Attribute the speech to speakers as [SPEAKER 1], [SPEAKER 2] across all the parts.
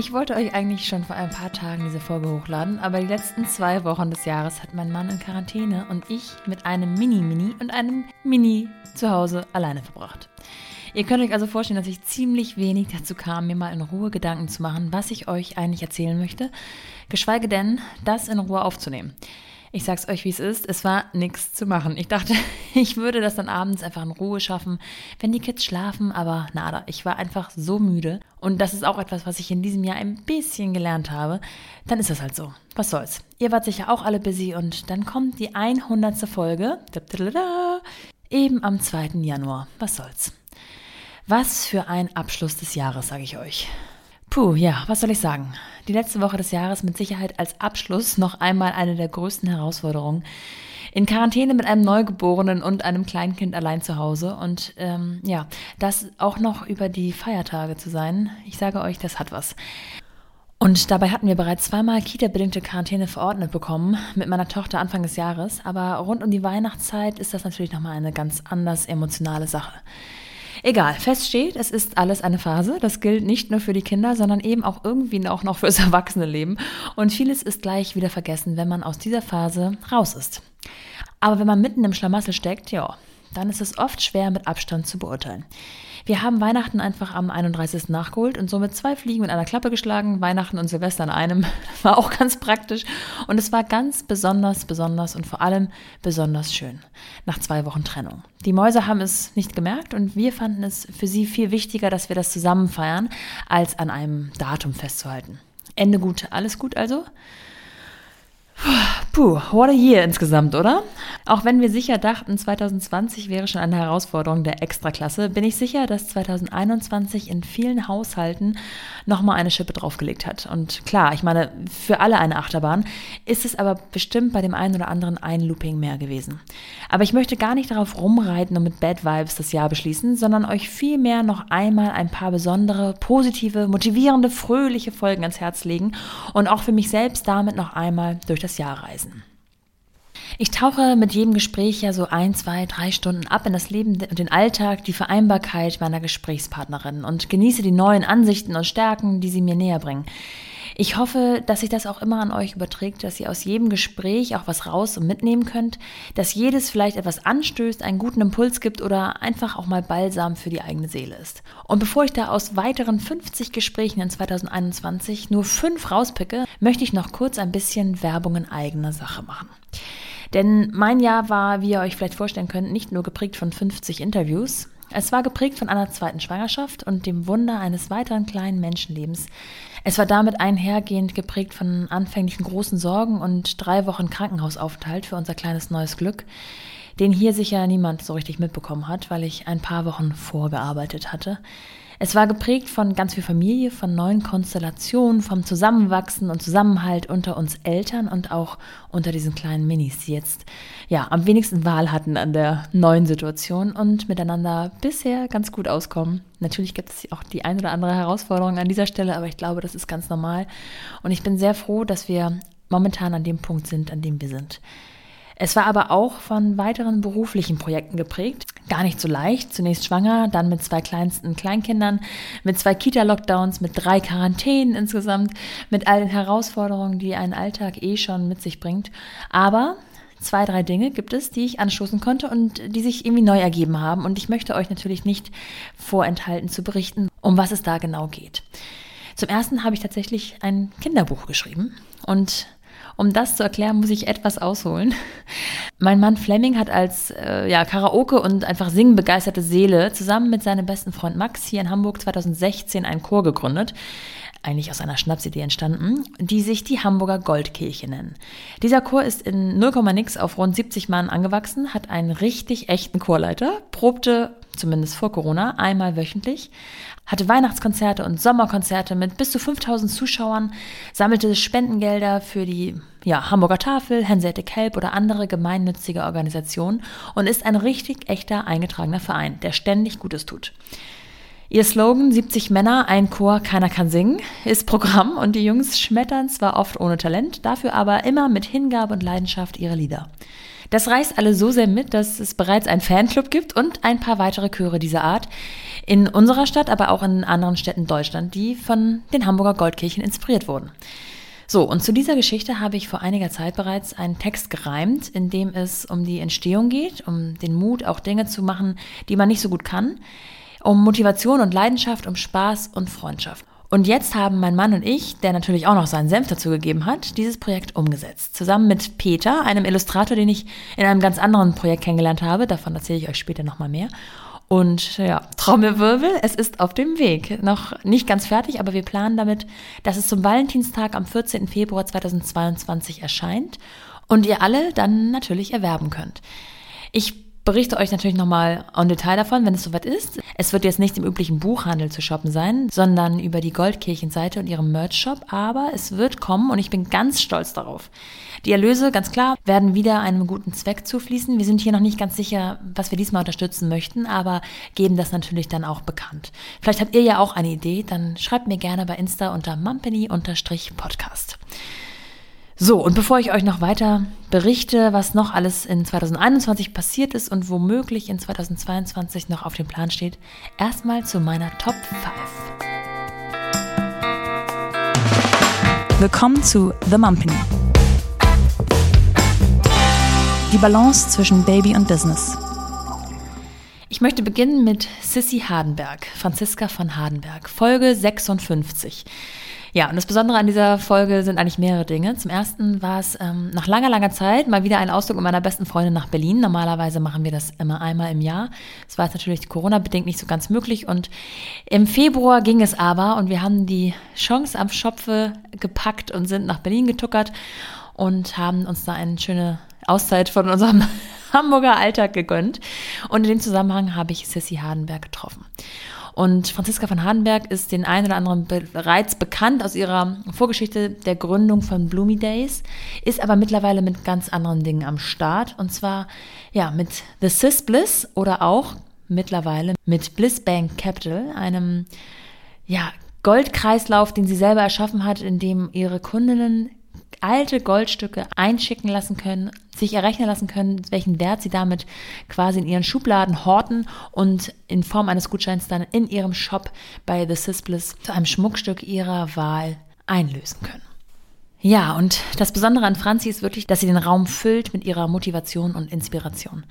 [SPEAKER 1] ich wollte euch eigentlich schon vor ein paar Tagen diese Folge hochladen, aber die letzten zwei Wochen des Jahres hat mein Mann in Quarantäne und ich mit einem Mini-Mini und einem Mini zu Hause alleine verbracht. Ihr könnt euch also vorstellen, dass ich ziemlich wenig dazu kam, mir mal in Ruhe Gedanken zu machen, was ich euch eigentlich erzählen möchte, geschweige denn, das in Ruhe aufzunehmen. Ich sag's euch, wie es ist. Es war nichts zu machen. Ich dachte, ich würde das dann abends einfach in Ruhe schaffen, wenn die Kids schlafen, aber nada. Ich war einfach so müde. Und das ist auch etwas, was ich in diesem Jahr ein bisschen gelernt habe. Dann ist das halt so. Was soll's. Ihr wart sicher auch alle busy und dann kommt die 100. Folge. Eben am 2. Januar. Was soll's. Was für ein Abschluss des Jahres, sage ich euch. Puh, ja, was soll ich sagen? Die letzte Woche des Jahres mit Sicherheit als Abschluss noch einmal eine der größten Herausforderungen. In Quarantäne mit einem Neugeborenen und einem Kleinkind allein zu Hause und ähm, ja, das auch noch über die Feiertage zu sein. Ich sage euch, das hat was. Und dabei hatten wir bereits zweimal Kita-bedingte Quarantäne verordnet bekommen mit meiner Tochter Anfang des Jahres. Aber rund um die Weihnachtszeit ist das natürlich nochmal eine ganz anders emotionale Sache. Egal, fest steht, es ist alles eine Phase. Das gilt nicht nur für die Kinder, sondern eben auch irgendwie auch noch fürs Erwachsenenleben. Und vieles ist gleich wieder vergessen, wenn man aus dieser Phase raus ist. Aber wenn man mitten im Schlamassel steckt, ja, dann ist es oft schwer mit Abstand zu beurteilen. Wir haben Weihnachten einfach am 31. nachgeholt und somit zwei Fliegen mit einer Klappe geschlagen. Weihnachten und Silvester in einem. War auch ganz praktisch. Und es war ganz besonders, besonders und vor allem besonders schön. Nach zwei Wochen Trennung. Die Mäuse haben es nicht gemerkt und wir fanden es für sie viel wichtiger, dass wir das zusammen feiern, als an einem Datum festzuhalten. Ende gut, alles gut also? Puh, what a year insgesamt, oder? Auch wenn wir sicher dachten, 2020 wäre schon eine Herausforderung der Extraklasse, bin ich sicher, dass 2021 in vielen Haushalten nochmal eine Schippe draufgelegt hat. Und klar, ich meine, für alle eine Achterbahn, ist es aber bestimmt bei dem einen oder anderen ein Looping mehr gewesen. Aber ich möchte gar nicht darauf rumreiten und mit Bad Vibes das Jahr beschließen, sondern euch vielmehr noch einmal ein paar besondere, positive, motivierende, fröhliche Folgen ans Herz legen und auch für mich selbst damit noch einmal durch das Jahr reisen. Ich tauche mit jedem Gespräch ja so ein, zwei, drei Stunden ab in das Leben und den Alltag, die Vereinbarkeit meiner Gesprächspartnerin und genieße die neuen Ansichten und Stärken, die sie mir näher bringen. Ich hoffe, dass sich das auch immer an euch überträgt, dass ihr aus jedem Gespräch auch was raus und mitnehmen könnt, dass jedes vielleicht etwas anstößt, einen guten Impuls gibt oder einfach auch mal Balsam für die eigene Seele ist. Und bevor ich da aus weiteren 50 Gesprächen in 2021 nur fünf rauspicke, möchte ich noch kurz ein bisschen Werbung in eigener Sache machen. Denn mein Jahr war, wie ihr euch vielleicht vorstellen könnt, nicht nur geprägt von 50 Interviews. Es war geprägt von einer zweiten Schwangerschaft und dem Wunder eines weiteren kleinen Menschenlebens. Es war damit einhergehend geprägt von anfänglichen großen Sorgen und drei Wochen Krankenhausaufenthalt für unser kleines neues Glück, den hier sicher niemand so richtig mitbekommen hat, weil ich ein paar Wochen vorgearbeitet hatte. Es war geprägt von ganz viel Familie, von neuen Konstellationen, vom Zusammenwachsen und Zusammenhalt unter uns Eltern und auch unter diesen kleinen Minis, die jetzt ja am wenigsten Wahl hatten an der neuen Situation und miteinander bisher ganz gut auskommen. Natürlich gibt es auch die ein oder andere Herausforderung an dieser Stelle, aber ich glaube, das ist ganz normal. Und ich bin sehr froh, dass wir momentan an dem Punkt sind, an dem wir sind. Es war aber auch von weiteren beruflichen Projekten geprägt. Gar nicht so leicht. Zunächst schwanger, dann mit zwei kleinsten Kleinkindern, mit zwei Kita-Lockdowns, mit drei Quarantänen insgesamt, mit all den Herausforderungen, die ein Alltag eh schon mit sich bringt. Aber zwei, drei Dinge gibt es, die ich anstoßen konnte und die sich irgendwie neu ergeben haben. Und ich möchte euch natürlich nicht vorenthalten zu berichten, um was es da genau geht. Zum ersten habe ich tatsächlich ein Kinderbuch geschrieben und um das zu erklären, muss ich etwas ausholen. Mein Mann Fleming hat als äh, ja, Karaoke und einfach singen begeisterte Seele zusammen mit seinem besten Freund Max hier in Hamburg 2016 einen Chor gegründet eigentlich aus einer Schnapsidee entstanden, die sich die Hamburger Goldkirche nennen. Dieser Chor ist in 0, nix auf rund 70 Mann angewachsen, hat einen richtig echten Chorleiter, probte zumindest vor Corona, einmal wöchentlich, hatte Weihnachtskonzerte und Sommerkonzerte mit bis zu 5000 Zuschauern, sammelte Spendengelder für die ja, Hamburger Tafel, Hanseatic Help oder andere gemeinnützige Organisationen und ist ein richtig echter eingetragener Verein, der ständig Gutes tut. Ihr Slogan 70 Männer, ein Chor, keiner kann singen ist Programm und die Jungs schmettern zwar oft ohne Talent, dafür aber immer mit Hingabe und Leidenschaft ihre Lieder. Das reißt alle so sehr mit, dass es bereits einen Fanclub gibt und ein paar weitere Chöre dieser Art in unserer Stadt, aber auch in anderen Städten Deutschland, die von den Hamburger Goldkirchen inspiriert wurden. So, und zu dieser Geschichte habe ich vor einiger Zeit bereits einen Text gereimt, in dem es um die Entstehung geht, um den Mut, auch Dinge zu machen, die man nicht so gut kann, um Motivation und Leidenschaft, um Spaß und Freundschaft. Und jetzt haben mein Mann und ich, der natürlich auch noch seinen Senf dazu gegeben hat, dieses Projekt umgesetzt. Zusammen mit Peter, einem Illustrator, den ich in einem ganz anderen Projekt kennengelernt habe. Davon erzähle ich euch später nochmal mehr. Und ja, Trommelwirbel, es ist auf dem Weg. Noch nicht ganz fertig, aber wir planen damit, dass es zum Valentinstag am 14. Februar 2022 erscheint und ihr alle dann natürlich erwerben könnt. Ich berichte euch natürlich nochmal en Detail davon, wenn es soweit ist. Es wird jetzt nicht im üblichen Buchhandel zu shoppen sein, sondern über die Goldkirchenseite und ihrem Merch-Shop, aber es wird kommen und ich bin ganz stolz darauf. Die Erlöse, ganz klar, werden wieder einem guten Zweck zufließen. Wir sind hier noch nicht ganz sicher, was wir diesmal unterstützen möchten, aber geben das natürlich dann auch bekannt. Vielleicht habt ihr ja auch eine Idee, dann schreibt mir gerne bei Insta unter mumpany-podcast. So, und bevor ich euch noch weiter berichte, was noch alles in 2021 passiert ist und womöglich in 2022 noch auf dem Plan steht, erstmal zu meiner Top 5.
[SPEAKER 2] Willkommen zu The Mumpany. Die Balance zwischen Baby und Business.
[SPEAKER 1] Ich möchte beginnen mit Sissy Hardenberg, Franziska von Hardenberg, Folge 56. Ja, und das Besondere an dieser Folge sind eigentlich mehrere Dinge. Zum ersten war es ähm, nach langer, langer Zeit mal wieder ein Ausflug mit meiner besten Freundin nach Berlin. Normalerweise machen wir das immer einmal im Jahr. Es war natürlich Corona-bedingt nicht so ganz möglich. Und im Februar ging es aber und wir haben die Chance am Schopfe gepackt und sind nach Berlin getuckert und haben uns da eine schöne Auszeit von unserem Hamburger Alltag gegönnt. Und in dem Zusammenhang habe ich Sissy Hardenberg getroffen. Und Franziska von Hardenberg ist den einen oder anderen bereits bekannt aus ihrer Vorgeschichte der Gründung von Bloomy Days, ist aber mittlerweile mit ganz anderen Dingen am Start. Und zwar ja mit The Sis Bliss oder auch mittlerweile mit Bliss Bank Capital, einem ja, Goldkreislauf, den sie selber erschaffen hat, in dem ihre Kundinnen alte Goldstücke einschicken lassen können, sich errechnen lassen können, welchen Wert sie damit quasi in ihren Schubladen horten und in Form eines Gutscheins dann in ihrem Shop bei The Sisbliss zu einem Schmuckstück ihrer Wahl einlösen können. Ja, und das Besondere an Franzi ist wirklich, dass sie den Raum füllt mit ihrer Motivation und Inspiration.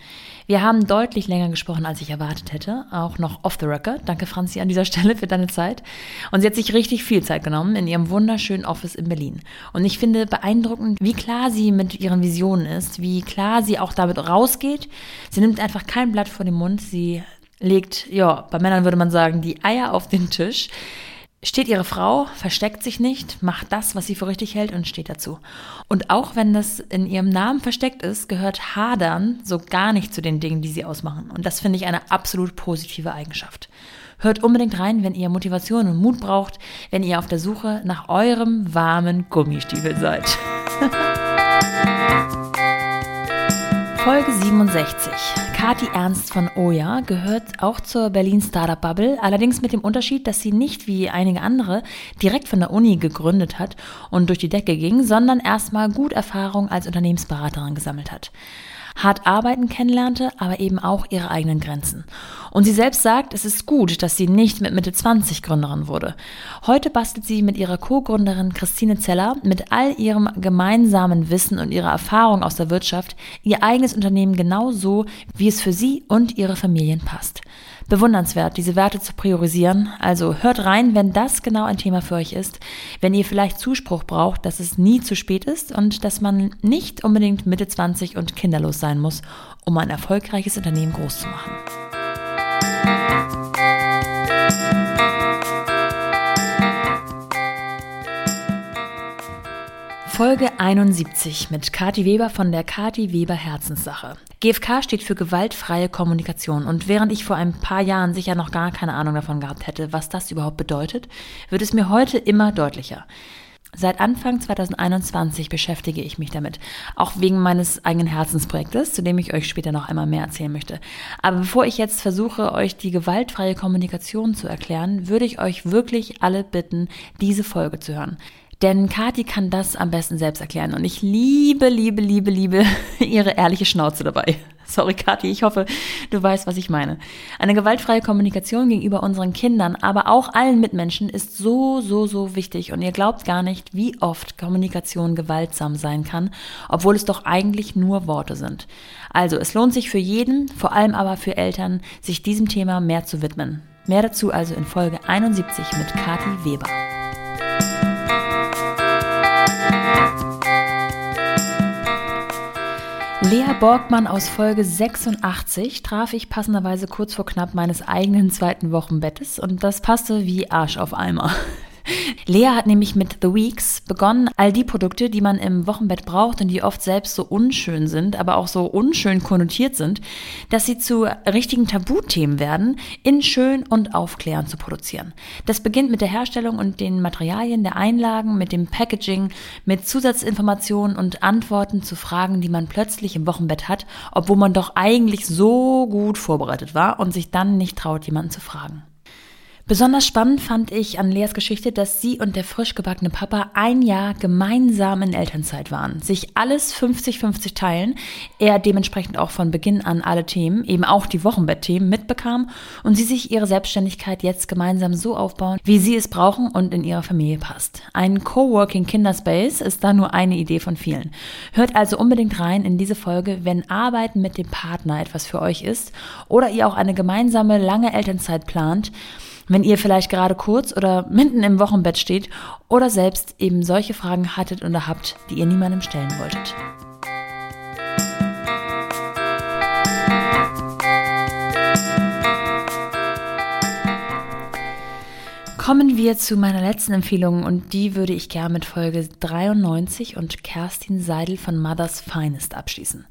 [SPEAKER 1] Wir haben deutlich länger gesprochen, als ich erwartet hätte, auch noch off the record. Danke Franzi an dieser Stelle für deine Zeit. Und sie hat sich richtig viel Zeit genommen in ihrem wunderschönen Office in Berlin. Und ich finde beeindruckend, wie klar sie mit ihren Visionen ist, wie klar sie auch damit rausgeht. Sie nimmt einfach kein Blatt vor den Mund, sie legt, ja, bei Männern würde man sagen, die Eier auf den Tisch steht ihre Frau, versteckt sich nicht, macht das, was sie für richtig hält und steht dazu. Und auch wenn das in ihrem Namen versteckt ist, gehört Hadern so gar nicht zu den Dingen, die sie ausmachen. Und das finde ich eine absolut positive Eigenschaft. Hört unbedingt rein, wenn ihr Motivation und Mut braucht, wenn ihr auf der Suche nach eurem warmen Gummistiefel seid. Folge 67. Kati Ernst von Oja gehört auch zur Berlin Startup Bubble, allerdings mit dem Unterschied, dass sie nicht wie einige andere direkt von der Uni gegründet hat und durch die Decke ging, sondern erstmal gut Erfahrung als Unternehmensberaterin gesammelt hat hart arbeiten kennenlernte, aber eben auch ihre eigenen Grenzen. Und sie selbst sagt, es ist gut, dass sie nicht mit Mitte 20 Gründerin wurde. Heute bastelt sie mit ihrer Co-Gründerin Christine Zeller mit all ihrem gemeinsamen Wissen und ihrer Erfahrung aus der Wirtschaft ihr eigenes Unternehmen genau so, wie es für sie und ihre Familien passt bewundernswert, diese Werte zu priorisieren. Also hört rein, wenn das genau ein Thema für euch ist. Wenn ihr vielleicht Zuspruch braucht, dass es nie zu spät ist und dass man nicht unbedingt Mitte 20 und kinderlos sein muss, um ein erfolgreiches Unternehmen groß zu machen. Folge 71 mit Kati Weber von der Kati Weber Herzenssache. GFK steht für gewaltfreie Kommunikation und während ich vor ein paar Jahren sicher noch gar keine Ahnung davon gehabt hätte, was das überhaupt bedeutet, wird es mir heute immer deutlicher. Seit Anfang 2021 beschäftige ich mich damit, auch wegen meines eigenen Herzensprojektes, zu dem ich euch später noch einmal mehr erzählen möchte. Aber bevor ich jetzt versuche, euch die gewaltfreie Kommunikation zu erklären, würde ich euch wirklich alle bitten, diese Folge zu hören. Denn Kati kann das am besten selbst erklären und ich liebe, liebe, liebe, liebe ihre ehrliche Schnauze dabei. Sorry, Kathi, ich hoffe, du weißt, was ich meine. Eine gewaltfreie Kommunikation gegenüber unseren Kindern, aber auch allen Mitmenschen ist so, so, so wichtig. Und ihr glaubt gar nicht, wie oft Kommunikation gewaltsam sein kann, obwohl es doch eigentlich nur Worte sind. Also, es lohnt sich für jeden, vor allem aber für Eltern, sich diesem Thema mehr zu widmen. Mehr dazu also in Folge 71 mit Kathi Weber. Lea Borgmann aus Folge 86 traf ich passenderweise kurz vor knapp meines eigenen zweiten Wochenbettes und das passte wie Arsch auf Eimer. Lea hat nämlich mit The Weeks begonnen, all die Produkte, die man im Wochenbett braucht und die oft selbst so unschön sind, aber auch so unschön konnotiert sind, dass sie zu richtigen Tabuthemen werden, in schön und aufklärend zu produzieren. Das beginnt mit der Herstellung und den Materialien der Einlagen, mit dem Packaging, mit Zusatzinformationen und Antworten zu Fragen, die man plötzlich im Wochenbett hat, obwohl man doch eigentlich so gut vorbereitet war und sich dann nicht traut, jemanden zu fragen. Besonders spannend fand ich an Leas Geschichte, dass sie und der frisch gebackene Papa ein Jahr gemeinsam in Elternzeit waren, sich alles 50-50 teilen, er dementsprechend auch von Beginn an alle Themen, eben auch die Wochenbettthemen mitbekam und sie sich ihre Selbstständigkeit jetzt gemeinsam so aufbauen, wie sie es brauchen und in ihrer Familie passt. Ein Coworking Kinderspace ist da nur eine Idee von vielen. Hört also unbedingt rein in diese Folge, wenn Arbeiten mit dem Partner etwas für euch ist oder ihr auch eine gemeinsame lange Elternzeit plant, wenn ihr vielleicht gerade kurz oder mitten im Wochenbett steht oder selbst eben solche Fragen hattet oder habt, die ihr niemandem stellen wolltet. Kommen wir zu meiner letzten Empfehlung und die würde ich gerne mit Folge 93 und Kerstin Seidel von Mothers Finest abschließen.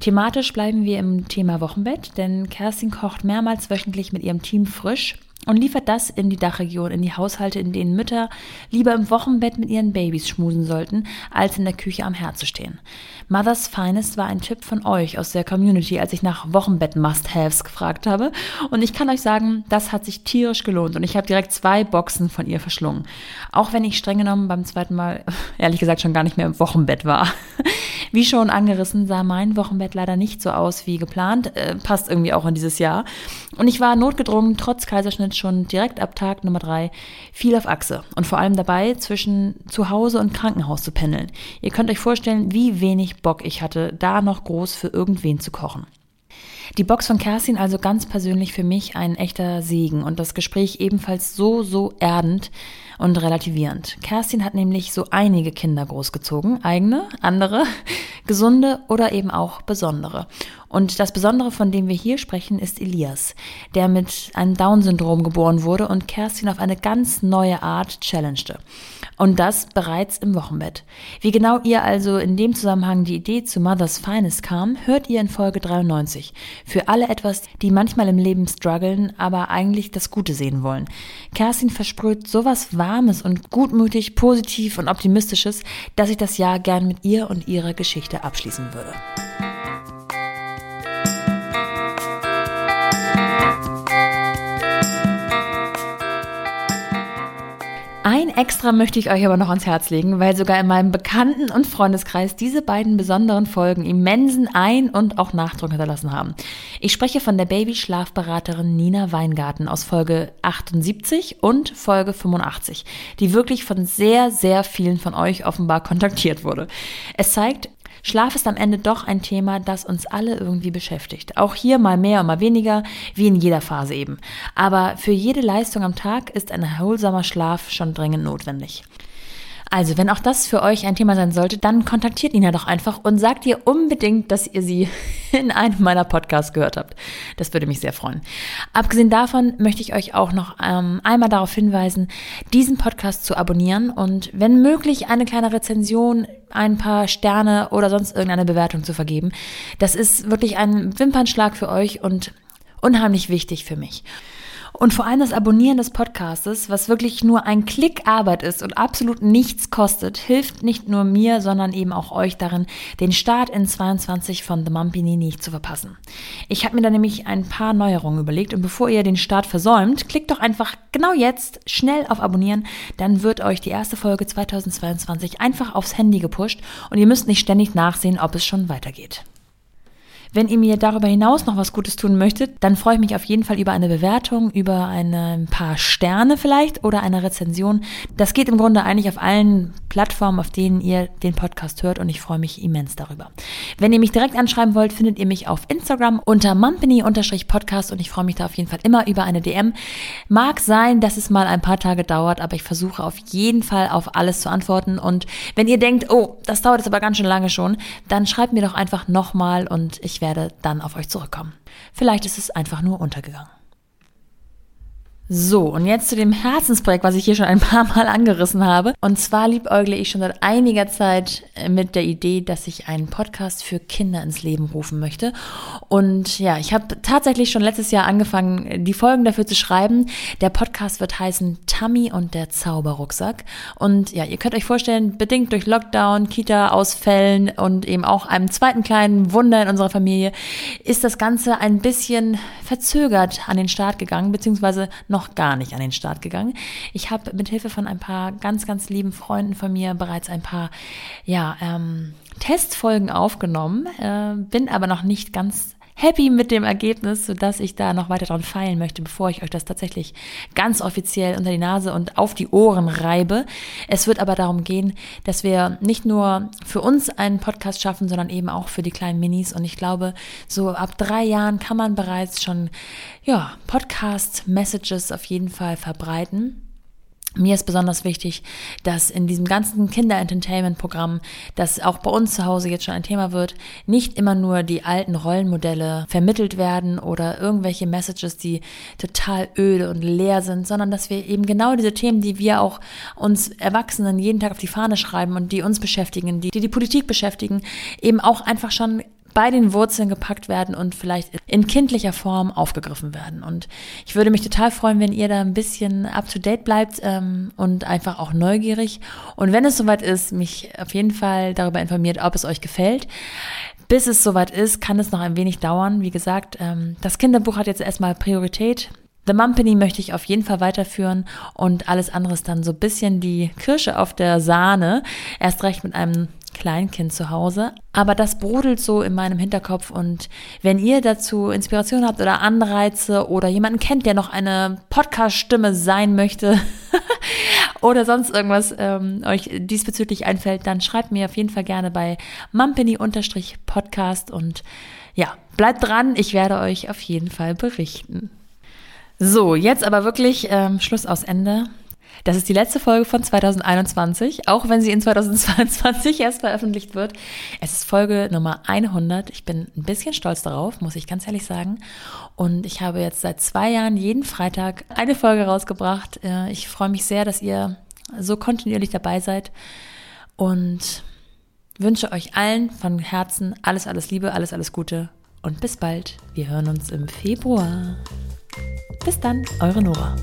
[SPEAKER 1] Thematisch bleiben wir im Thema Wochenbett, denn Kerstin kocht mehrmals wöchentlich mit ihrem Team frisch und liefert das in die Dachregion, in die Haushalte, in denen Mütter lieber im Wochenbett mit ihren Babys schmusen sollten, als in der Küche am Herd zu stehen. Mother's Finest war ein Tipp von euch aus der Community, als ich nach Wochenbett-Must-Haves gefragt habe. Und ich kann euch sagen, das hat sich tierisch gelohnt und ich habe direkt zwei Boxen von ihr verschlungen. Auch wenn ich streng genommen beim zweiten Mal, ehrlich gesagt, schon gar nicht mehr im Wochenbett war. Wie schon angerissen, sah mein Wochenbett leider nicht so aus wie geplant, äh, passt irgendwie auch in dieses Jahr. Und ich war notgedrungen, trotz Kaiserschnitt schon direkt ab Tag Nummer drei viel auf Achse und vor allem dabei zwischen Zuhause und Krankenhaus zu pendeln. Ihr könnt euch vorstellen, wie wenig Bock ich hatte, da noch groß für irgendwen zu kochen. Die Box von Kerstin also ganz persönlich für mich ein echter Segen und das Gespräch ebenfalls so, so erdend und relativierend. Kerstin hat nämlich so einige Kinder großgezogen, eigene, andere, gesunde oder eben auch besondere. Und das Besondere, von dem wir hier sprechen, ist Elias, der mit einem Down-Syndrom geboren wurde und Kerstin auf eine ganz neue Art challengete. Und das bereits im Wochenbett. Wie genau ihr also in dem Zusammenhang die Idee zu Mother's Finest kam, hört ihr in Folge 93. Für alle etwas, die manchmal im Leben strugglen, aber eigentlich das Gute sehen wollen. Kerstin versprüht sowas Warmes und gutmütig, positiv und optimistisches, dass ich das Jahr gern mit ihr und ihrer Geschichte abschließen würde. Extra möchte ich euch aber noch ans Herz legen, weil sogar in meinem Bekannten- und Freundeskreis diese beiden besonderen Folgen immensen Ein- und auch Nachdruck hinterlassen haben. Ich spreche von der Babyschlafberaterin Nina Weingarten aus Folge 78 und Folge 85, die wirklich von sehr, sehr vielen von euch offenbar kontaktiert wurde. Es zeigt, Schlaf ist am Ende doch ein Thema, das uns alle irgendwie beschäftigt. Auch hier mal mehr und mal weniger, wie in jeder Phase eben. Aber für jede Leistung am Tag ist ein erholsamer Schlaf schon dringend notwendig. Also, wenn auch das für euch ein Thema sein sollte, dann kontaktiert Nina doch einfach und sagt ihr unbedingt, dass ihr sie in einem meiner Podcasts gehört habt. Das würde mich sehr freuen. Abgesehen davon möchte ich euch auch noch ähm, einmal darauf hinweisen, diesen Podcast zu abonnieren und wenn möglich eine kleine Rezension, ein paar Sterne oder sonst irgendeine Bewertung zu vergeben. Das ist wirklich ein Wimpernschlag für euch und unheimlich wichtig für mich. Und vor allem das Abonnieren des Podcastes, was wirklich nur ein Klick Arbeit ist und absolut nichts kostet, hilft nicht nur mir, sondern eben auch euch darin, den Start in 22 von The Mumpini nicht zu verpassen. Ich habe mir da nämlich ein paar Neuerungen überlegt und bevor ihr den Start versäumt, klickt doch einfach genau jetzt schnell auf Abonnieren, dann wird euch die erste Folge 2022 einfach aufs Handy gepusht und ihr müsst nicht ständig nachsehen, ob es schon weitergeht. Wenn ihr mir darüber hinaus noch was Gutes tun möchtet, dann freue ich mich auf jeden Fall über eine Bewertung, über eine, ein paar Sterne vielleicht oder eine Rezension. Das geht im Grunde eigentlich auf allen Plattformen, auf denen ihr den Podcast hört und ich freue mich immens darüber. Wenn ihr mich direkt anschreiben wollt, findet ihr mich auf Instagram unter mumpany-podcast und ich freue mich da auf jeden Fall immer über eine DM. Mag sein, dass es mal ein paar Tage dauert, aber ich versuche auf jeden Fall auf alles zu antworten und wenn ihr denkt, oh, das dauert jetzt aber ganz schön lange schon, dann schreibt mir doch einfach nochmal und ich werde dann auf euch zurückkommen. Vielleicht ist es einfach nur untergegangen. So, und jetzt zu dem Herzensprojekt, was ich hier schon ein paar Mal angerissen habe. Und zwar liebäugle ich schon seit einiger Zeit mit der Idee, dass ich einen Podcast für Kinder ins Leben rufen möchte. Und ja, ich habe tatsächlich schon letztes Jahr angefangen, die Folgen dafür zu schreiben. Der Podcast wird heißen Tammy und der Zauberrucksack. Und ja, ihr könnt euch vorstellen, bedingt durch Lockdown, Kita-Ausfällen und eben auch einem zweiten kleinen Wunder in unserer Familie, ist das Ganze ein bisschen verzögert an den Start gegangen, beziehungsweise noch gar nicht an den Start gegangen. Ich habe mit Hilfe von ein paar ganz, ganz lieben Freunden von mir bereits ein paar, ja, ähm, Testfolgen aufgenommen, äh, bin aber noch nicht ganz happy mit dem Ergebnis, sodass ich da noch weiter dran feilen möchte, bevor ich euch das tatsächlich ganz offiziell unter die Nase und auf die Ohren reibe. Es wird aber darum gehen, dass wir nicht nur für uns einen Podcast schaffen, sondern eben auch für die kleinen Minis. Und ich glaube, so ab drei Jahren kann man bereits schon, ja, Podcast-Messages auf jeden Fall verbreiten. Mir ist besonders wichtig, dass in diesem ganzen Kinder-Entertainment-Programm, das auch bei uns zu Hause jetzt schon ein Thema wird, nicht immer nur die alten Rollenmodelle vermittelt werden oder irgendwelche Messages, die total öde und leer sind, sondern dass wir eben genau diese Themen, die wir auch uns Erwachsenen jeden Tag auf die Fahne schreiben und die uns beschäftigen, die die, die Politik beschäftigen, eben auch einfach schon bei den Wurzeln gepackt werden und vielleicht in kindlicher Form aufgegriffen werden. Und ich würde mich total freuen, wenn ihr da ein bisschen up-to-date bleibt ähm, und einfach auch neugierig. Und wenn es soweit ist, mich auf jeden Fall darüber informiert, ob es euch gefällt. Bis es soweit ist, kann es noch ein wenig dauern. Wie gesagt, ähm, das Kinderbuch hat jetzt erstmal Priorität. The Mumpany möchte ich auf jeden Fall weiterführen und alles andere ist dann so ein bisschen die Kirsche auf der Sahne. Erst recht mit einem Kleinkind zu Hause. Aber das brodelt so in meinem Hinterkopf und wenn ihr dazu Inspiration habt oder Anreize oder jemanden kennt, der noch eine Podcast-Stimme sein möchte oder sonst irgendwas ähm, euch diesbezüglich einfällt, dann schreibt mir auf jeden Fall gerne bei mumpany-podcast und ja, bleibt dran, ich werde euch auf jeden Fall berichten. So, jetzt aber wirklich ähm, Schluss aus Ende. Das ist die letzte Folge von 2021, auch wenn sie in 2022 erst veröffentlicht wird. Es ist Folge Nummer 100. Ich bin ein bisschen stolz darauf, muss ich ganz ehrlich sagen. Und ich habe jetzt seit zwei Jahren jeden Freitag eine Folge rausgebracht. Äh, ich freue mich sehr, dass ihr so kontinuierlich dabei seid und wünsche euch allen von Herzen alles, alles Liebe, alles, alles Gute und bis bald. Wir hören uns im Februar. Bis dann, eure Nora.